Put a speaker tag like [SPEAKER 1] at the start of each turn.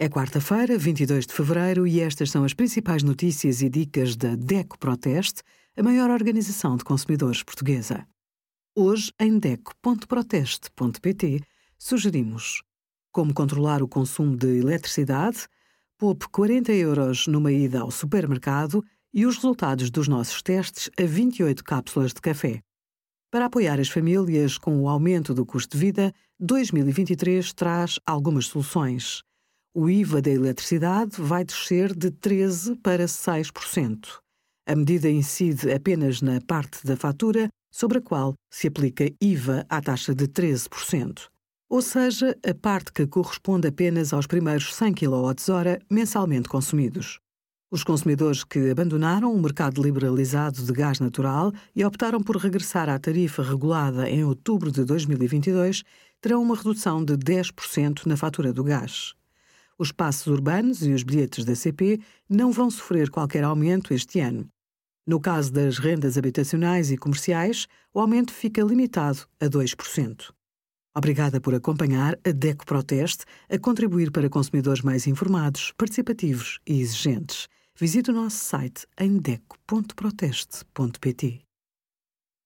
[SPEAKER 1] É quarta-feira, 22 de fevereiro, e estas são as principais notícias e dicas da DECO Proteste, a maior organização de consumidores portuguesa. Hoje, em DECO.proteste.pt, sugerimos como controlar o consumo de eletricidade, poupe 40 euros numa ida ao supermercado e os resultados dos nossos testes a 28 cápsulas de café. Para apoiar as famílias com o aumento do custo de vida, 2023 traz algumas soluções o IVA da eletricidade vai descer de 13% para 6%. A medida incide apenas na parte da fatura sobre a qual se aplica IVA à taxa de 13%, ou seja, a parte que corresponde apenas aos primeiros 100 kWh mensalmente consumidos. Os consumidores que abandonaram o mercado liberalizado de gás natural e optaram por regressar à tarifa regulada em outubro de 2022 terão uma redução de 10% na fatura do gás. Os passos urbanos e os bilhetes da CP não vão sofrer qualquer aumento este ano. No caso das rendas habitacionais e comerciais, o aumento fica limitado a 2%. Obrigada por acompanhar a DECO Proteste a contribuir para consumidores mais informados, participativos e exigentes. Visite o nosso site em deco.proteste.pt.